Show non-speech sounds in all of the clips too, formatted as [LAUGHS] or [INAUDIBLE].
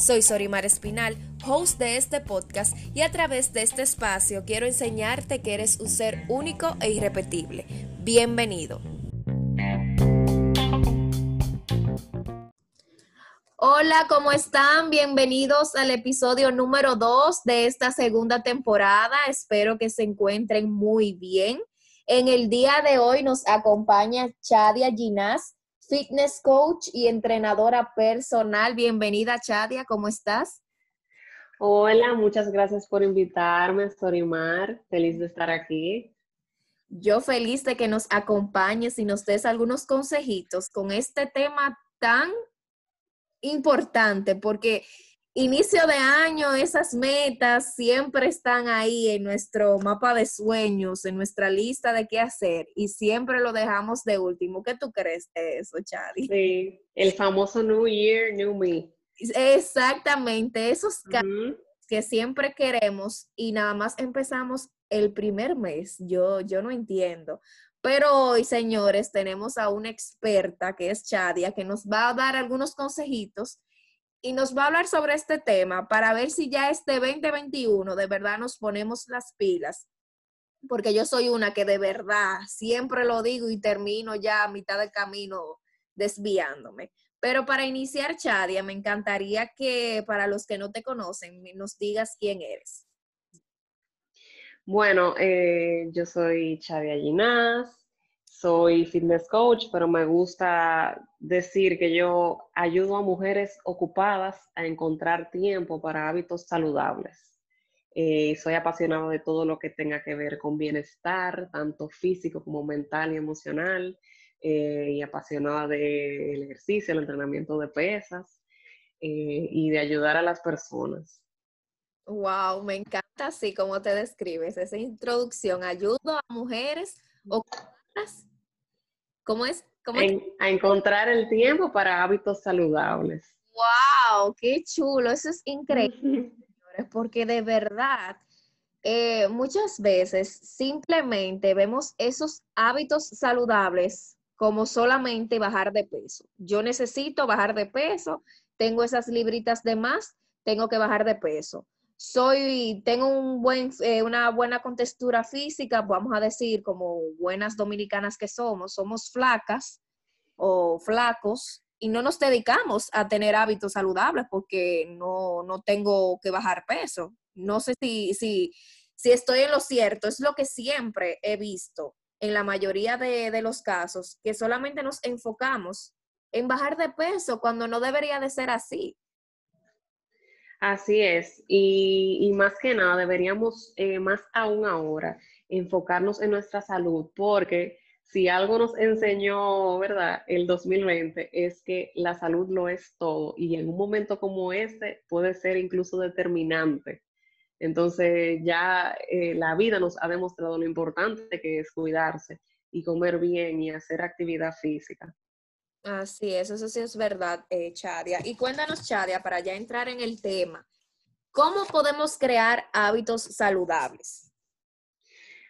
Soy Sorimar Espinal, host de este podcast y a través de este espacio quiero enseñarte que eres un ser único e irrepetible. Bienvenido. Hola, ¿cómo están? Bienvenidos al episodio número 2 de esta segunda temporada. Espero que se encuentren muy bien. En el día de hoy nos acompaña Chadia Ginás, fitness coach y entrenadora personal. Bienvenida, Chadia, ¿cómo estás? Hola, muchas gracias por invitarme, Sorimar. Feliz de estar aquí. Yo feliz de que nos acompañes y nos des algunos consejitos con este tema tan importante, porque inicio de año, esas metas siempre están ahí en nuestro mapa de sueños, en nuestra lista de qué hacer y siempre lo dejamos de último. ¿Qué tú crees de eso, Chadi? Sí, el famoso New Year, New Me. Exactamente, esos cambios que siempre queremos y nada más empezamos el primer mes. Yo, yo no entiendo. Pero hoy, señores, tenemos a una experta que es Chadia, que nos va a dar algunos consejitos y nos va a hablar sobre este tema para ver si ya este 2021 de verdad nos ponemos las pilas. Porque yo soy una que de verdad siempre lo digo y termino ya a mitad del camino desviándome. Pero para iniciar, Chadia, me encantaría que para los que no te conocen, nos digas quién eres. Bueno, eh, yo soy Chadia Ginás, soy fitness coach, pero me gusta decir que yo ayudo a mujeres ocupadas a encontrar tiempo para hábitos saludables. Eh, soy apasionado de todo lo que tenga que ver con bienestar, tanto físico como mental y emocional, eh, y apasionada del ejercicio, el entrenamiento de pesas eh, y de ayudar a las personas. Wow, me encanta así como te describes, esa introducción. Ayudo a mujeres ocupadas ¿Cómo es? A encontrar el tiempo para hábitos saludables. ¡Wow! ¡Qué chulo! Eso es increíble, [LAUGHS] señores, porque de verdad, eh, muchas veces simplemente vemos esos hábitos saludables como solamente bajar de peso. Yo necesito bajar de peso, tengo esas libritas de más, tengo que bajar de peso soy, tengo un buen, eh, una buena contextura física, vamos a decir, como buenas dominicanas que somos, somos flacas o flacos y no nos dedicamos a tener hábitos saludables porque no, no tengo que bajar peso. No sé si, si, si estoy en lo cierto, es lo que siempre he visto en la mayoría de, de los casos, que solamente nos enfocamos en bajar de peso cuando no debería de ser así. Así es, y, más que nada deberíamos, eh, más aún ahora, enfocarnos en nuestra salud, porque si algo nos enseñó, ¿verdad? El 2020 es que la salud lo es todo y en un momento como este puede ser incluso determinante. Entonces ya eh, la vida nos ha demostrado lo importante que es cuidarse y comer bien y hacer actividad física. Así es, eso sí es verdad, eh, Chadia. Y cuéntanos, Chadia, para ya entrar en el tema, ¿cómo podemos crear hábitos saludables?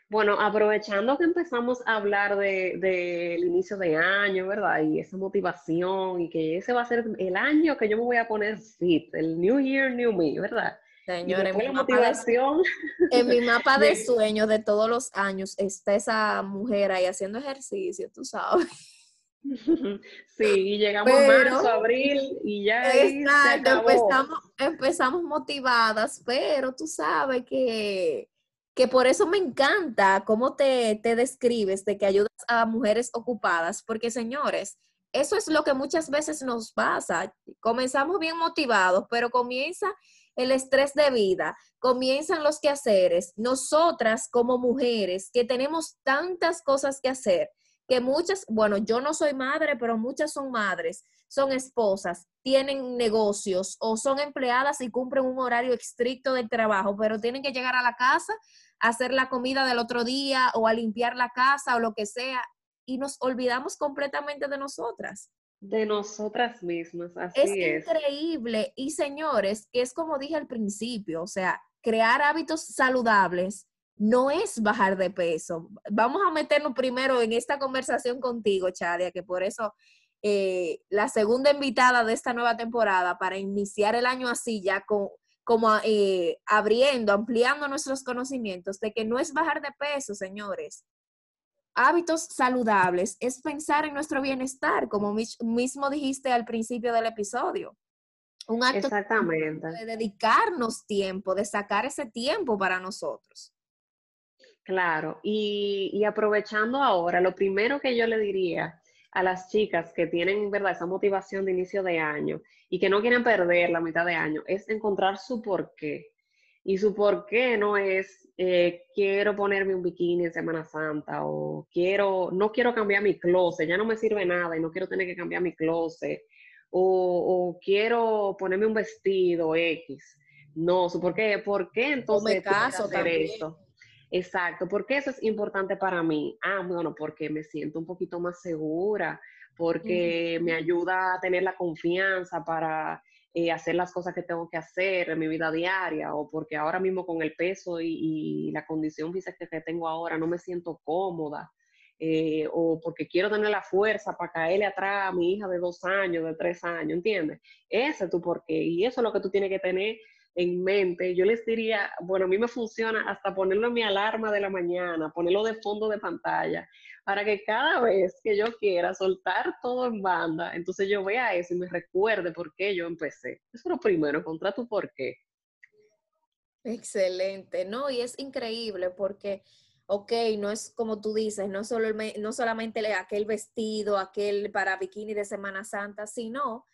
Bueno, aprovechando que empezamos a hablar del de, inicio de año, ¿verdad? Y esa motivación y que ese va a ser el año que yo me voy a poner fit, el New Year, New Me, ¿verdad? Señor, en mi, motivación, [LAUGHS] en mi mapa [LAUGHS] de sueños de todos los años está esa mujer ahí haciendo ejercicio, tú sabes. [LAUGHS] Sí, y llegamos a marzo, abril y ya. empezamos, empezamos motivadas, pero tú sabes que, que por eso me encanta cómo te, te describes de que ayudas a mujeres ocupadas, porque señores, eso es lo que muchas veces nos pasa. Comenzamos bien motivados, pero comienza el estrés de vida, comienzan los quehaceres. Nosotras como mujeres que tenemos tantas cosas que hacer, que muchas, bueno, yo no soy madre, pero muchas son madres, son esposas, tienen negocios o son empleadas y cumplen un horario estricto del trabajo, pero tienen que llegar a la casa a hacer la comida del otro día o a limpiar la casa o lo que sea y nos olvidamos completamente de nosotras. De nosotras mismas, así es. Es increíble. Y señores, es como dije al principio, o sea, crear hábitos saludables no es bajar de peso. Vamos a meternos primero en esta conversación contigo, Chadia, que por eso eh, la segunda invitada de esta nueva temporada para iniciar el año así, ya con, como eh, abriendo, ampliando nuestros conocimientos de que no es bajar de peso, señores. Hábitos saludables es pensar en nuestro bienestar, como mismo dijiste al principio del episodio. Un acto de dedicarnos tiempo, de sacar ese tiempo para nosotros. Claro, y, y aprovechando ahora, lo primero que yo le diría a las chicas que tienen, ¿verdad?, esa motivación de inicio de año y que no quieren perder la mitad de año, es encontrar su porqué. Y su porqué no es, eh, quiero ponerme un bikini en Semana Santa o quiero, no quiero cambiar mi closet, ya no me sirve nada y no quiero tener que cambiar mi closet. O, quiero ponerme un vestido X. No, su porqué, ¿por qué entonces me caso hacer eso? Exacto, porque eso es importante para mí. Ah, bueno, porque me siento un poquito más segura, porque me ayuda a tener la confianza para eh, hacer las cosas que tengo que hacer en mi vida diaria, o porque ahora mismo con el peso y, la condición física que tengo ahora no me siento cómoda. Eh, o porque quiero tener la fuerza para caerle atrás a mi hija de dos años, de tres años, ¿entiendes? Ese es tu porqué y eso es lo que tú tienes que tener en mente, yo les diría, bueno, a mí me funciona hasta ponerlo en mi alarma de la mañana, ponerlo de fondo de pantalla, para que cada vez que yo quiera soltar todo en banda, entonces yo vea eso y me recuerde por qué yo empecé. Eso es lo primero, encontrar tu por qué. Excelente, ¿no? Y es increíble porque, ok, no es como tú dices, no, solo no solamente aquel vestido, aquel para bikini de Semana Santa, sino,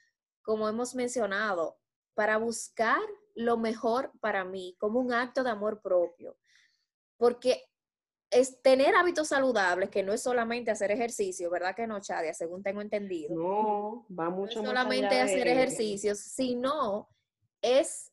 como hemos mencionado, para buscar lo mejor para mí, como un acto de amor propio. Porque es tener hábitos saludables, que no es solamente hacer ejercicio, ¿verdad que no, Chadia? Según tengo entendido. No, va mucho no es solamente hacer ejercicios, sino es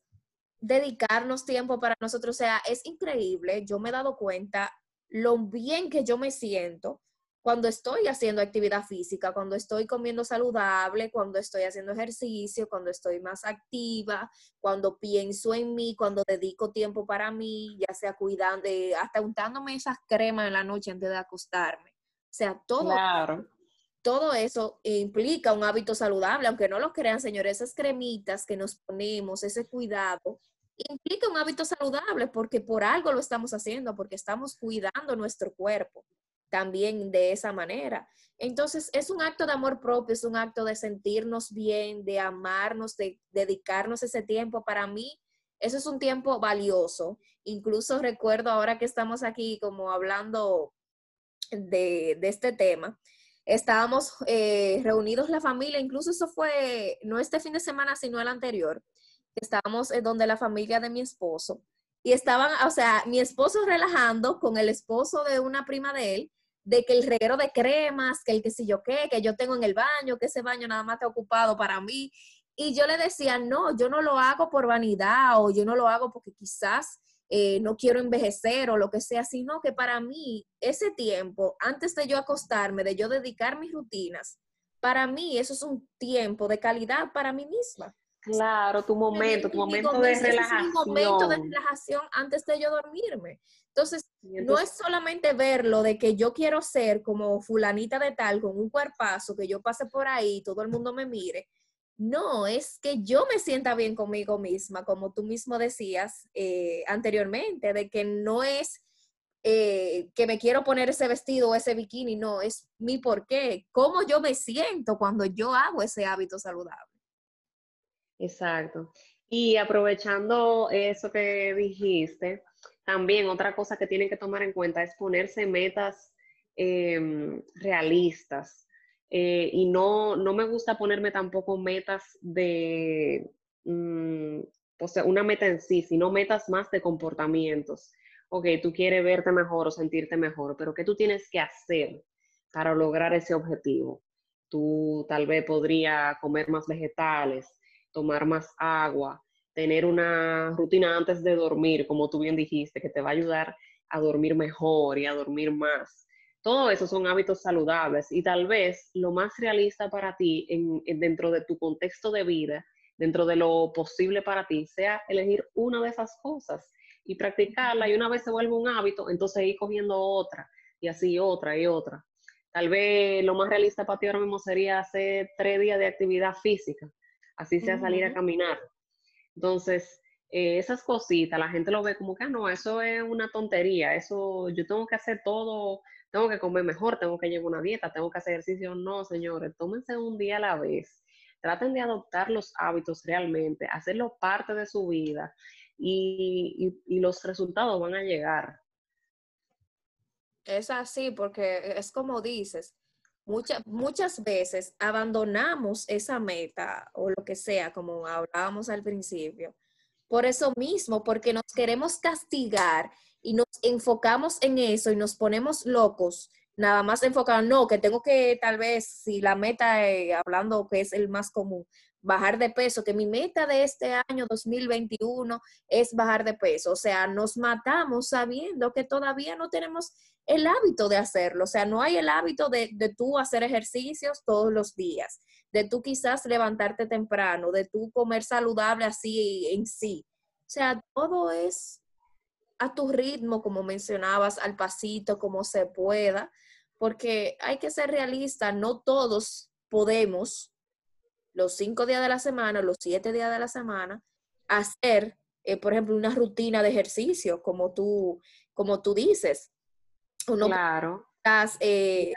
dedicarnos tiempo para nosotros. O sea, es increíble. Yo me he dado cuenta lo bien que yo me siento cuando estoy haciendo actividad física, cuando estoy comiendo saludable, cuando estoy haciendo ejercicio, cuando estoy más activa, cuando pienso en mí, cuando dedico tiempo para mí, ya sea cuidando, hasta untándome esas cremas en la noche antes de acostarme. O sea, todo, todo eso implica un hábito saludable, aunque no lo crean, señores, esas cremitas que nos ponemos, ese cuidado, implica un hábito saludable porque por algo lo estamos haciendo, porque estamos cuidando nuestro cuerpo también de esa manera. Entonces, es un acto de amor propio, es un acto de sentirnos bien, de amarnos, de dedicarnos ese tiempo. Para mí, eso es un tiempo valioso. Incluso recuerdo ahora que estamos aquí como hablando de, este tema, estábamos eh, reunidos la familia, incluso eso fue no este fin de semana, sino el anterior, estábamos en donde la familia de mi esposo. Y estaban, o sea, mi esposo relajando con el esposo de una prima de él, de que el reguero de cremas, que el que si yo qué, que yo tengo en el baño, que ese baño nada más está ocupado para mí. Y yo le decía, no, yo no lo hago por vanidad o yo no lo hago porque quizás eh, no quiero envejecer o lo que sea, sino que para mí ese tiempo, antes de yo acostarme, de yo dedicar mis rutinas, para mí eso es un tiempo de calidad para mí misma. Claro, tu momento, tu momento de relajación. Es mi momento de relajación antes de yo dormirme. Entonces, no es solamente verlo de que yo quiero ser como fulanita de tal, con un cuerpazo, que yo pase por ahí, todo el mundo me mire. No, es que yo me sienta bien conmigo misma, como tú mismo decías eh, anteriormente, de que no es eh, que me quiero poner ese vestido o ese bikini, no, es mi por qué, cómo yo me siento cuando yo hago ese hábito saludable. Exacto. Y aprovechando eso que dijiste, también otra cosa que tienen que tomar en cuenta es ponerse metas em, realistas. Eh, y no, no me gusta ponerme tampoco metas de, mm, o sea, una meta en sí, sino metas más de comportamientos. Ok, tú quieres verte mejor o sentirte mejor, pero ¿qué tú tienes que hacer para lograr ese objetivo? Tú tal vez podrías comer más vegetales, tomar más agua, tener una rutina antes de dormir, como tú bien dijiste, que te va a ayudar a dormir mejor y a dormir más. Todo eso son hábitos saludables y tal vez lo más realista para ti en, dentro de tu contexto de vida, dentro de lo posible para ti, sea elegir una de esas cosas y practicarla y una vez se vuelve un hábito, entonces ir cogiendo otra y así otra y otra. Tal vez lo más realista para ti ahora mismo sería hacer tres días de actividad física, así sea salir a caminar. Entonces, eh, esas cositas, la gente lo ve como que, ah, no, eso es una tontería, eso yo tengo que hacer todo, tengo que comer mejor, tengo que llevar una dieta, tengo que hacer ejercicio. No, señores, tómense un día a la vez. Traten de adoptar los hábitos realmente, hacerlo parte de su vida y, y los resultados van a llegar. Es así, porque es como dices, muchas, muchas veces abandonamos esa meta o lo que sea, como hablábamos al principio, por eso mismo, porque nos queremos castigar y nos enfocamos en eso y nos ponemos locos, nada más enfocados, no, que tengo que tal vez, si la meta, eh, hablando que es el más común, bajar de peso, que mi meta de este año 2021 es bajar de peso. O sea, nos matamos sabiendo que todavía no tenemos el hábito de hacerlo. O sea, no hay el hábito de, de tú hacer ejercicios todos los días, de tú quizás levantarte temprano, de tú comer saludable así en sí. O sea, todo es a tu ritmo, como mencionabas, al pasito, como se pueda, porque hay que ser realista, no todos podemos los cinco días de la semana, los siete días de la semana, hacer, eh, por ejemplo, una rutina de ejercicio, como tú, como tú dices. Uno claro. Eh,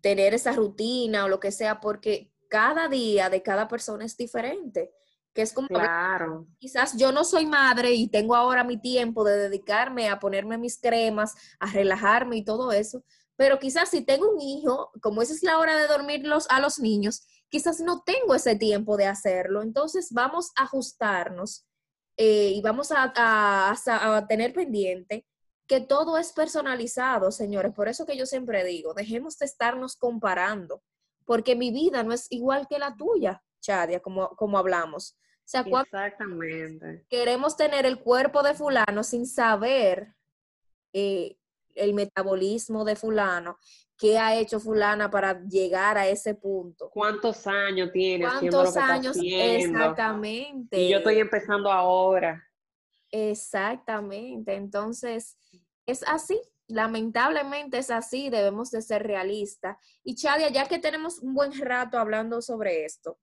tener esa rutina o lo que sea, porque cada día de cada persona es diferente. Que es como, claro. quizás yo no soy madre y tengo ahora mi tiempo de dedicarme a ponerme mis cremas, a relajarme y todo eso, pero quizás si tengo un hijo, como esa es la hora de dormir a los niños, quizás no tengo ese tiempo de hacerlo. Entonces vamos a ajustarnos eh, y vamos a, tener pendiente que todo es personalizado, señores. Por eso que yo siempre digo, dejemos de estarnos comparando, porque mi vida no es igual que la tuya, Chadia, como, como hablamos. O sea, Exactamente. Queremos tener el cuerpo de fulano sin saber eh, el metabolismo de fulano, qué ha hecho fulana para llegar a ese punto. ¿Cuántos años tiene? ¿Cuántos años? Exactamente. Y yo estoy empezando ahora. Exactamente. Entonces, es así. Lamentablemente es así, debemos de ser realistas. Y Chadia, ya que tenemos un buen rato hablando sobre esto,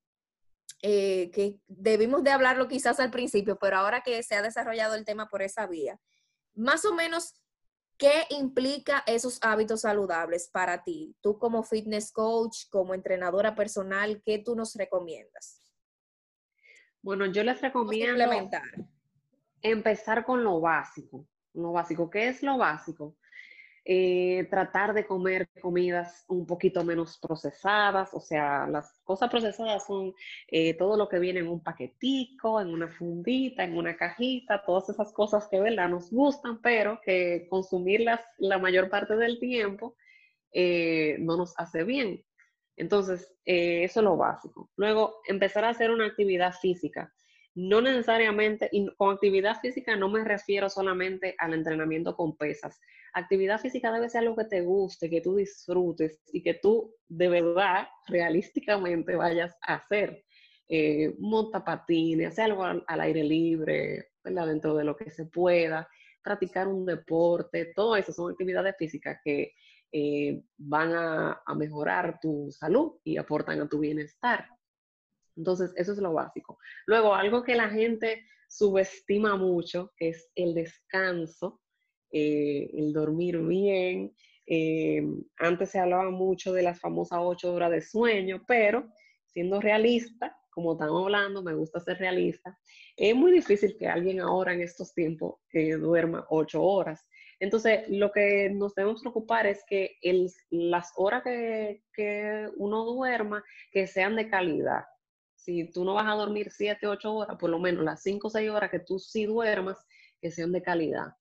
eh, que debimos de hablarlo quizás al principio, pero ahora que se ha desarrollado el tema por esa vía, más o menos, ¿Qué implica esos hábitos saludables para ti? Tú como fitness coach, como entrenadora personal, ¿qué tú nos recomiendas? Bueno, yo les recomiendo empezar con lo básico. Lo básico, ¿qué es lo básico? Eh, tratar de comer comidas un poquito menos procesadas, o sea, las cosas procesadas son eh, todo lo que viene en un paquetico, en una fundita, en una cajita, todas esas cosas que, ¿verdad? Nos gustan, pero que consumirlas la mayor parte del tiempo eh, no nos hace bien. Entonces, eso es lo básico. Luego, empezar a hacer una actividad física. No necesariamente, y con actividad física no me refiero solamente al entrenamiento con pesas, actividad física debe ser algo que te guste, que tú disfrutes y que tú de verdad, realísticamente vayas a hacer. Eh, monta patines, hacer algo al, aire libre, dentro de lo que se pueda, practicar un deporte, todo eso son actividades físicas que eh, van a, a mejorar tu salud y aportan a tu bienestar. Entonces, eso es lo básico. Luego, algo que la gente subestima mucho es el descanso eh, el dormir bien. Eh, antes se hablaba mucho de las famosas ocho horas de sueño, pero siendo realista, como estamos hablando, me gusta ser realista, es muy difícil que alguien ahora en estos tiempos eh, duerma ocho horas. Entonces, lo que nos debemos preocupar es que las horas que, que, uno duerma, que sean de calidad. Si tú no vas a dormir siete, ocho horas, por lo menos las cinco o seis horas que tú sí duermas, que sean de calidad.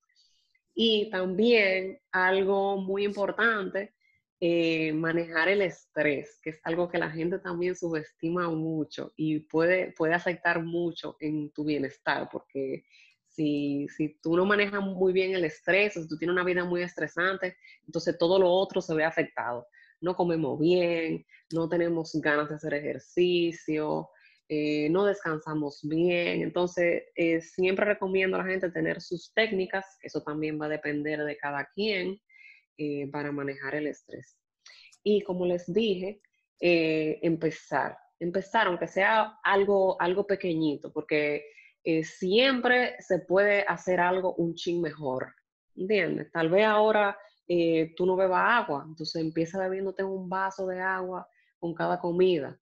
Y también algo muy importante, eh, manejar el estrés, que es algo que la gente también subestima mucho y puede, puede afectar mucho en tu bienestar, porque si, si tú no manejas muy bien el estrés, si tú tienes una vida muy estresante, entonces todo lo otro se ve afectado. No comemos bien, no tenemos ganas de hacer ejercicio, eh, no descansamos bien. Entonces, eh, siempre recomiendo a la gente tener sus técnicas, eso también va a depender de cada quien eh, para manejar el estrés. Y como les dije, empezar, empezar, aunque sea algo, algo pequeñito, porque siempre se puede hacer algo un chin mejor. ¿Entiendes? Tal vez ahora tú no bebas agua, entonces empieza bebiéndote un vaso de agua con cada comida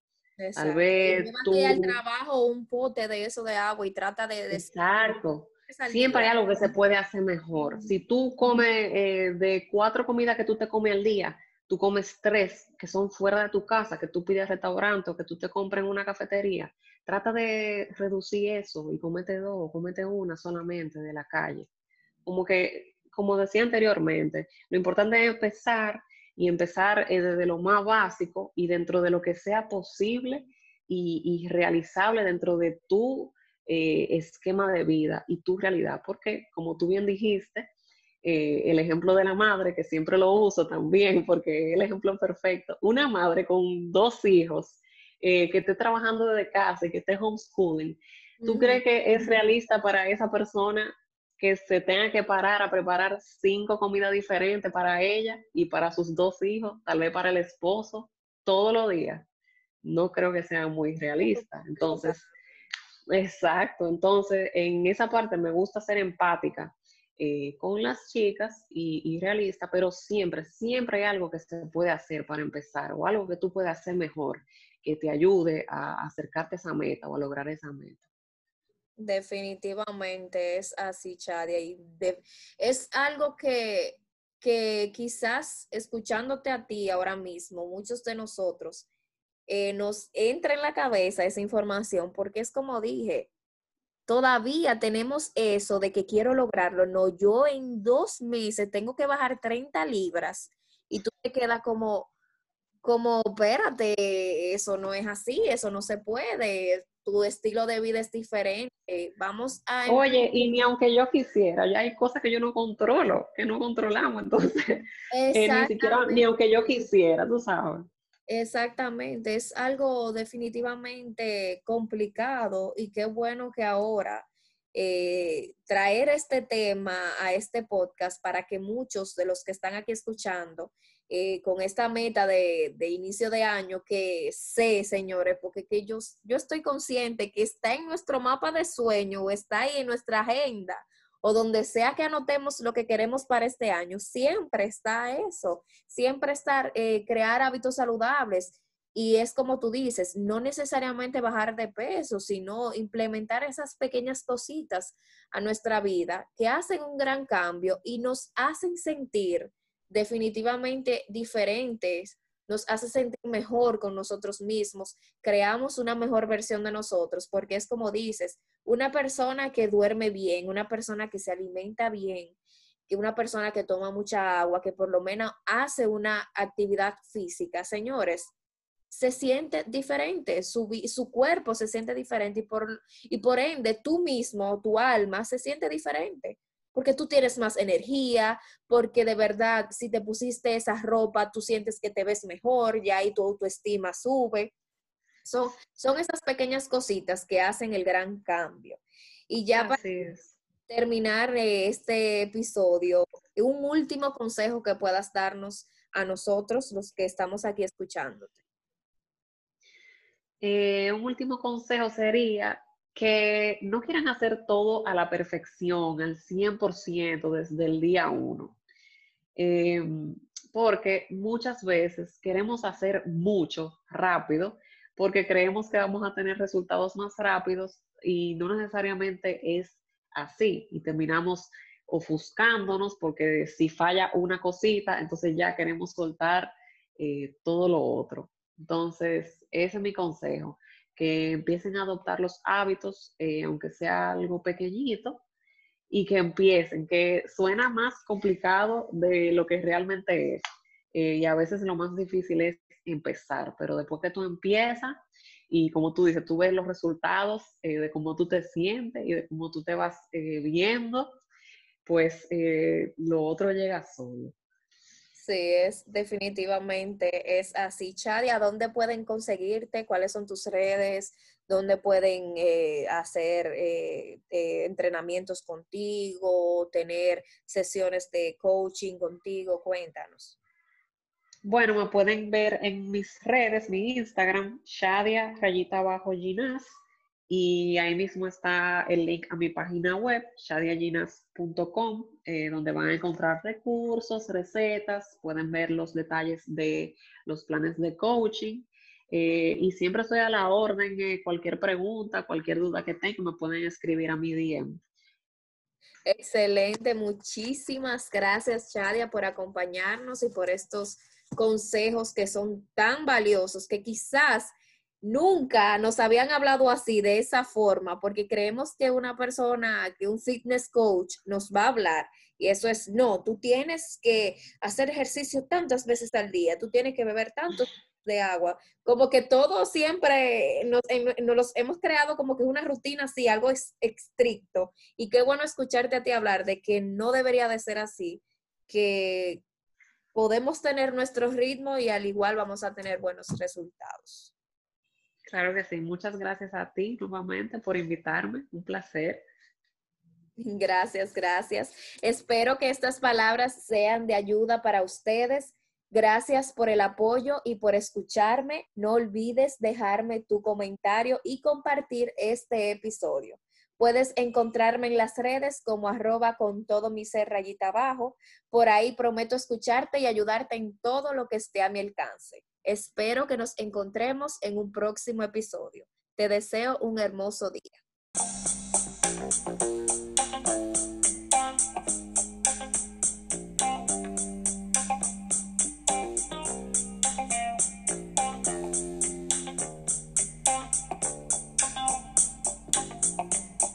Tú... al trabajo un pote de eso de agua y trata de... Exacto. Siempre hay algo que se puede hacer mejor. Si tú comes eh, de cuatro comidas que tú te comes al día, tú comes tres que son fuera de tu casa, que tú pides restaurante o que tú te compres en una cafetería, trata de reducir eso y comete dos, comete una solamente de la calle. Como que, como decía anteriormente, lo importante es empezar y empezar eh, desde lo más básico y dentro de lo que sea posible y, realizable dentro de tu eh, esquema de vida y tu realidad. Porque, como tú bien dijiste, eh, el ejemplo de la madre, que siempre lo uso también porque es el ejemplo perfecto, una madre con dos hijos que esté trabajando desde casa y que esté homeschooling, ¿tú crees que es realista para esa persona que se tenga que parar a preparar cinco comidas diferentes para ella y para sus dos hijos, tal vez para el esposo, todos los días, no creo que sea muy realista. Entonces, exacto, entonces en esa parte me gusta ser empática eh, con las chicas y, realista, pero siempre, siempre hay algo que se puede hacer para empezar o algo que tú puedes hacer mejor que te ayude a acercarte a esa meta o a lograr esa meta. Definitivamente es así, Chadia. Y es algo que, que quizás escuchándote a ti ahora mismo, muchos de nosotros, eh, nos entra en la cabeza esa información, porque es como dije, todavía tenemos eso de que quiero lograrlo. No, yo en dos meses tengo que bajar 30 libras y tú te quedas como, como, espérate, eso no es así, eso no se puede tu estilo de vida es diferente. Vamos a... Oye, y ni aunque yo quisiera, ya hay cosas que yo no controlo, que no controlamos, [LAUGHS] entonces, eh, ni siquiera, ni aunque yo quisiera, tú sabes. Exactamente, es algo definitivamente complicado y qué bueno que ahora eh, traer este tema a este podcast para que muchos de los que están aquí escuchando eh, con esta meta de, inicio de año que sé, señores, porque que yo, yo estoy consciente que está en nuestro mapa de sueño o está ahí en nuestra agenda o donde sea que anotemos lo que queremos para este año, siempre está eso, siempre estar, eh, crear hábitos saludables. Y es como tú dices, no necesariamente bajar de peso, sino implementar esas pequeñas cositas a nuestra vida que hacen un gran cambio y nos hacen sentir definitivamente diferentes, nos hace sentir mejor con nosotros mismos, creamos una mejor versión de nosotros, porque es como dices, una persona que duerme bien, una persona que se alimenta bien, que una persona que toma mucha agua, que por lo menos hace una actividad física, señores, se siente diferente, su, su cuerpo se siente diferente y por, y por ende tú mismo, tu alma se siente diferente porque tú tienes más energía, porque de verdad si te pusiste esa ropa, tú sientes que te ves mejor, ya ahí tu autoestima sube. Son, son esas pequeñas cositas que hacen el gran cambio. Y ya para terminar eh, este episodio, un último consejo que puedas darnos a nosotros, los que estamos aquí escuchándote. Eh, un último consejo sería que no quieran hacer todo a la perfección, al 100% desde el día uno. Em, porque muchas veces queremos hacer mucho rápido porque creemos que vamos a tener resultados más rápidos y no necesariamente es así y terminamos ofuscándonos porque si falla una cosita, entonces ya queremos soltar eh, todo lo otro. Entonces, ese es mi consejo que empiecen a adoptar los hábitos, eh, aunque sea algo pequeñito, y que empiecen, que suena más complicado de lo que realmente es. eh, y a veces lo más difícil es empezar, pero después que tú empiezas y como tú dices, tú ves los resultados eh, de cómo tú te sientes y de cómo tú te vas viendo, pues lo otro llega solo. Sí, es definitivamente es así. Chadia, ¿dónde pueden conseguirte? ¿Cuáles son tus redes? ¿Dónde pueden eh, hacer eh, eh, entrenamientos contigo, tener sesiones de coaching contigo? Cuéntanos. Bueno, me pueden ver en mis redes, mi Instagram, Shadia rayita abajo Ginas, y ahí mismo está el link a mi página web, shadiaginas.com, eh, donde van a encontrar recursos, recetas, pueden ver los detalles de los planes de coaching. Eh, y siempre estoy a la orden, eh, cualquier pregunta, cualquier duda que tengan, me pueden escribir a mi DM. Excelente, muchísimas gracias Shadia por acompañarnos y por estos consejos que son tan valiosos que quizás nunca nos habían hablado así, de esa forma, porque creemos que una persona, que un fitness coach nos va a hablar. Y eso es, no, tú tienes que hacer ejercicio tantas veces al día, tú tienes que beber tanto [LAUGHS] de agua, como que todo siempre nos, nos hemos creado como que una rutina así, algo estricto. Y qué bueno escucharte a ti hablar de que no debería de ser así, que podemos tener nuestro ritmo y al igual vamos a tener buenos resultados. Claro que sí. Muchas gracias a ti nuevamente por invitarme. Un placer. Gracias, gracias. Espero que estas palabras sean de ayuda para ustedes. Gracias por el apoyo y por escucharme. No olvides dejarme tu comentario y compartir este episodio. Puedes encontrarme en las redes como arroba con todo mi ser rayita abajo. Por ahí prometo escucharte y ayudarte en todo lo que esté a mi alcance. Espero que nos encontremos en un próximo episodio. Te deseo un hermoso día.